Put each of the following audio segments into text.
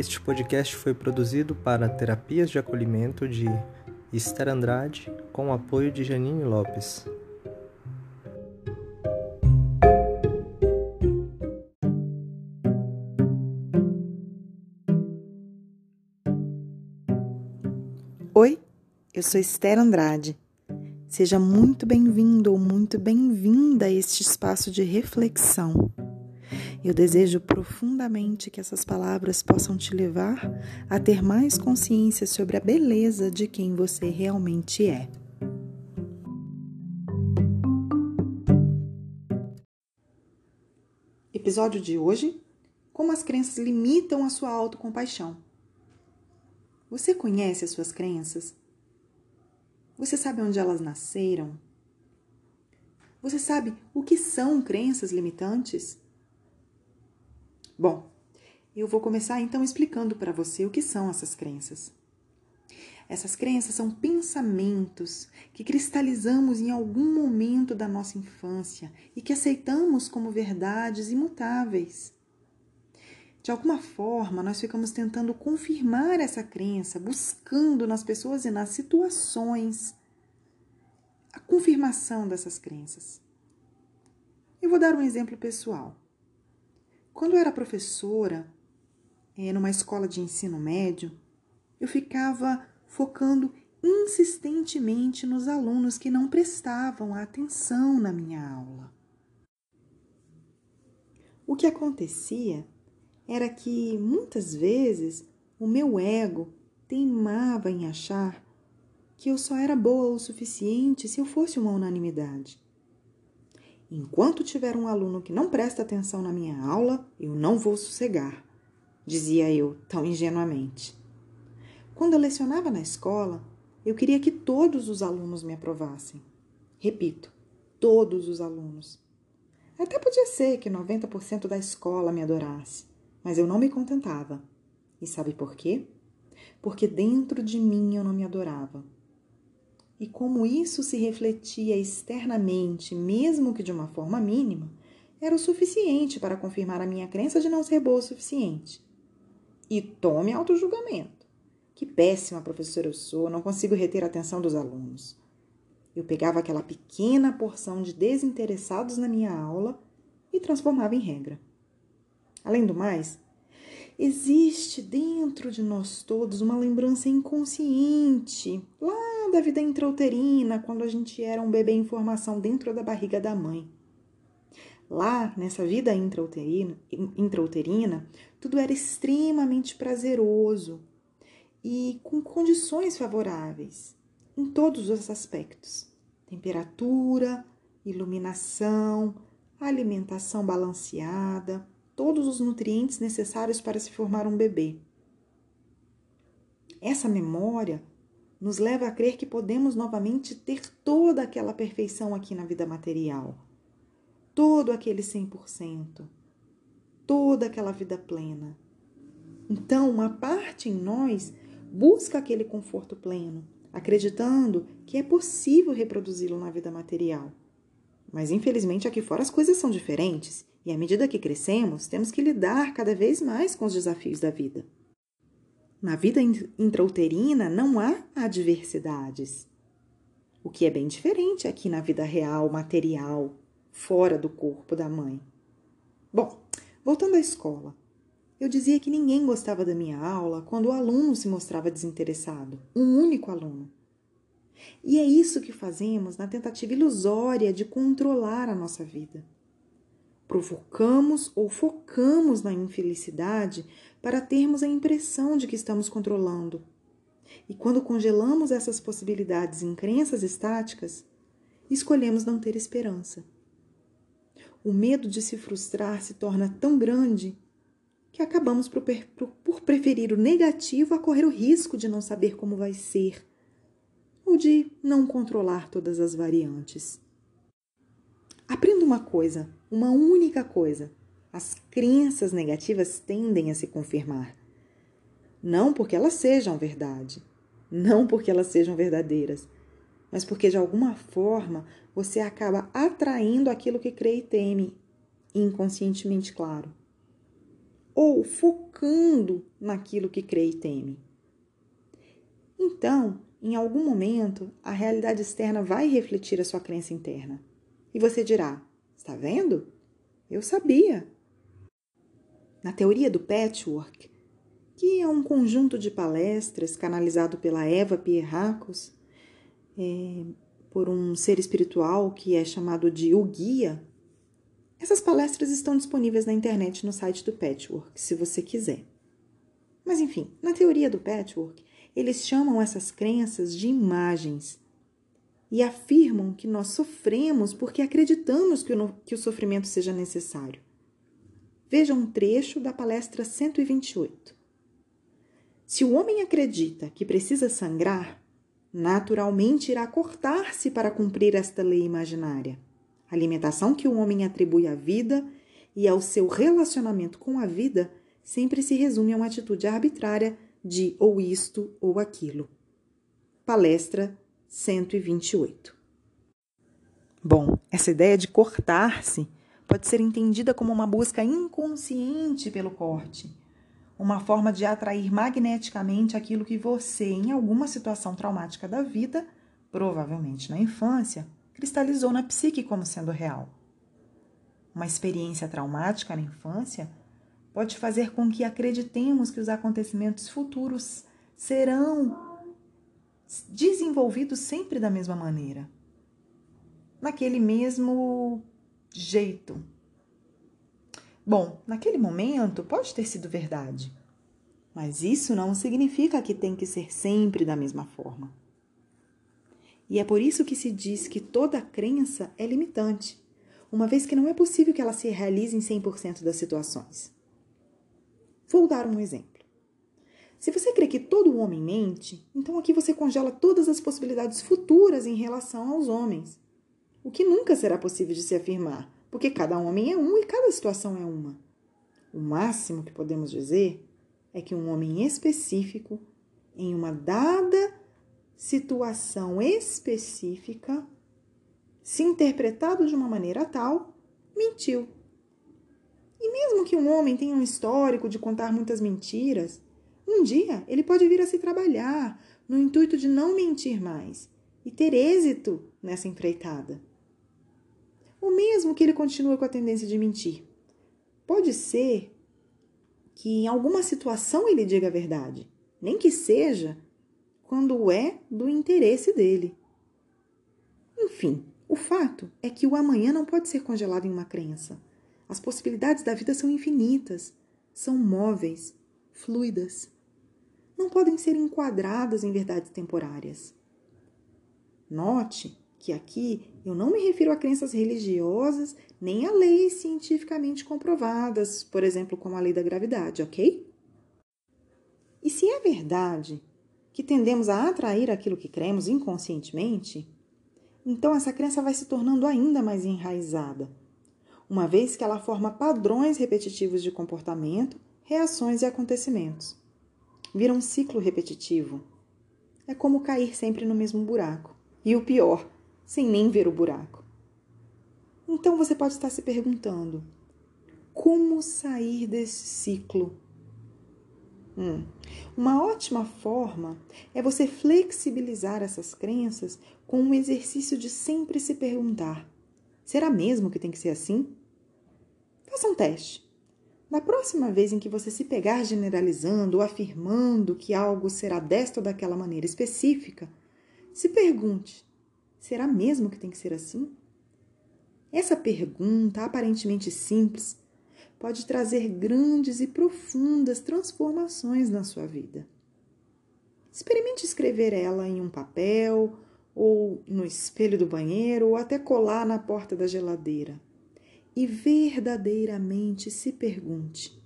Este podcast foi produzido para Terapias de Acolhimento de Esther Andrade, com o apoio de Janine Lopes. Oi, eu sou Esther Andrade. Seja muito bem-vindo ou muito bem-vinda a este espaço de reflexão. Eu desejo profundamente que essas palavras possam te levar a ter mais consciência sobre a beleza de quem você realmente é. Episódio de hoje: Como as crenças limitam a sua autocompaixão. Você conhece as suas crenças? Você sabe onde elas nasceram? Você sabe o que são crenças limitantes? Bom, eu vou começar então explicando para você o que são essas crenças. Essas crenças são pensamentos que cristalizamos em algum momento da nossa infância e que aceitamos como verdades imutáveis. De alguma forma, nós ficamos tentando confirmar essa crença, buscando nas pessoas e nas situações a confirmação dessas crenças. Eu vou dar um exemplo pessoal. Quando eu era professora, é, numa escola de ensino médio, eu ficava focando insistentemente nos alunos que não prestavam atenção na minha aula. O que acontecia era que muitas vezes o meu ego teimava em achar que eu só era boa o suficiente se eu fosse uma unanimidade. Enquanto tiver um aluno que não presta atenção na minha aula, eu não vou sossegar, dizia eu tão ingenuamente. Quando eu lecionava na escola, eu queria que todos os alunos me aprovassem. Repito, todos os alunos. Até podia ser que 90% da escola me adorasse, mas eu não me contentava. E sabe por quê? Porque dentro de mim eu não me adorava e como isso se refletia externamente, mesmo que de uma forma mínima, era o suficiente para confirmar a minha crença de não ser boa o suficiente. E tome auto-julgamento. Que péssima professora eu sou, não consigo reter a atenção dos alunos. Eu pegava aquela pequena porção de desinteressados na minha aula e transformava em regra. Além do mais, existe dentro de nós todos uma lembrança inconsciente, lá da vida intrauterina, quando a gente era um bebê em formação dentro da barriga da mãe. Lá, nessa vida intrauterina, intrauterina, tudo era extremamente prazeroso e com condições favoráveis em todos os aspectos: temperatura, iluminação, alimentação balanceada, todos os nutrientes necessários para se formar um bebê. Essa memória nos leva a crer que podemos novamente ter toda aquela perfeição aqui na vida material, todo aquele 100%, toda aquela vida plena. Então, uma parte em nós busca aquele conforto pleno, acreditando que é possível reproduzi-lo na vida material. Mas infelizmente aqui fora as coisas são diferentes e à medida que crescemos, temos que lidar cada vez mais com os desafios da vida. Na vida intrauterina não há adversidades, o que é bem diferente aqui na vida real, material, fora do corpo da mãe. Bom, voltando à escola, eu dizia que ninguém gostava da minha aula quando o aluno se mostrava desinteressado, um único aluno. E é isso que fazemos na tentativa ilusória de controlar a nossa vida provocamos ou focamos na infelicidade para termos a impressão de que estamos controlando. E quando congelamos essas possibilidades em crenças estáticas, escolhemos não ter esperança. O medo de se frustrar se torna tão grande que acabamos por, preferir o negativo a correr o risco de não saber como vai ser ou de não controlar todas as variantes. Aprenda uma coisa, uma única coisa. As crenças negativas tendem a se confirmar. Não porque elas sejam verdade, não porque elas sejam verdadeiras, mas porque de alguma forma você acaba atraindo aquilo que crê e teme, inconscientemente claro. ou focando naquilo que crê e teme. Então, em algum momento, a realidade externa vai refletir a sua crença interna. E você dirá: Está vendo? Eu sabia. Na teoria do patchwork, que é um conjunto de palestras canalizado pela Eva Pierracos, é, por um ser espiritual que é chamado de o guia, essas palestras estão disponíveis na internet no site do Patchwork, se você quiser. Mas enfim, na teoria do Patchwork, eles chamam essas crenças de imagens e afirmam que nós sofremos porque acreditamos que o, que o sofrimento seja necessário. Veja um trecho da palestra 128. Se o homem acredita que precisa sangrar, naturalmente irá cortar-se para cumprir esta lei imaginária. A alimentação que o homem atribui à vida e ao seu relacionamento com a vida sempre se resume a uma atitude arbitrária de ou isto ou aquilo. Palestra 128. Bom, essa ideia de cortar-se pode ser entendida como uma busca inconsciente pelo corte, uma forma de atrair magneticamente aquilo que você, em alguma situação traumática da vida, provavelmente na infância, cristalizou na psique como sendo real. Uma experiência traumática na infância pode fazer com que acreditemos que os acontecimentos futuros serão desenvolvidos sempre da mesma maneira, naquele mesmo jeito. Bom, naquele momento pode ter sido verdade, mas isso não significa que tem que ser sempre da mesma forma. E é por isso que se diz que toda crença é limitante, uma vez que não é possível que ela se realize em 100% das situações. Vou dar um exemplo. Se você crê que todo homem mente, então aqui você congela todas as possibilidades futuras em relação aos homens. O que nunca será possível de se afirmar, porque cada homem é um e cada situação é uma. O máximo que podemos dizer é que um homem específico, em uma dada situação específica, se interpretado de uma maneira tal, mentiu. E mesmo que um homem tenha um histórico de contar muitas mentiras, um dia ele pode vir a se trabalhar no intuito de não mentir mais e ter êxito nessa empreitada. Ou mesmo que ele continue com a tendência de mentir. Pode ser que em alguma situação ele diga a verdade, nem que seja quando é do interesse dele. Enfim, o fato é que o amanhã não pode ser congelado em uma crença. As possibilidades da vida são infinitas, são móveis, fluidas. Não podem ser enquadradas em verdades temporárias. Note que aqui eu não me refiro a crenças religiosas nem a leis cientificamente comprovadas, por exemplo, como a lei da gravidade, ok? E se é verdade que tendemos a atrair aquilo que cremos inconscientemente, então essa crença vai se tornando ainda mais enraizada uma vez que ela forma padrões repetitivos de comportamento, reações e acontecimentos. Vira um ciclo repetitivo. É como cair sempre no mesmo buraco. E o pior, sem nem ver o buraco. Então você pode estar se perguntando: como sair desse ciclo? Hum. Uma ótima forma é você flexibilizar essas crenças com um exercício de sempre se perguntar: será mesmo que tem que ser assim? Faça um teste. Na próxima vez em que você se pegar generalizando ou afirmando que algo será desta ou daquela maneira específica, se pergunte: será mesmo que tem que ser assim? Essa pergunta, aparentemente simples, pode trazer grandes e profundas transformações na sua vida. Experimente escrever ela em um papel, ou no espelho do banheiro, ou até colar na porta da geladeira e verdadeiramente se pergunte: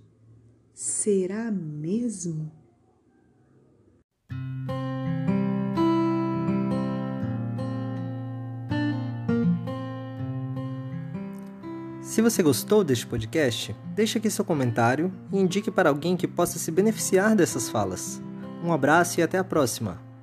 será mesmo? Se você gostou deste podcast, deixe aqui seu comentário e indique para alguém que possa se beneficiar dessas falas. Um abraço e até a próxima!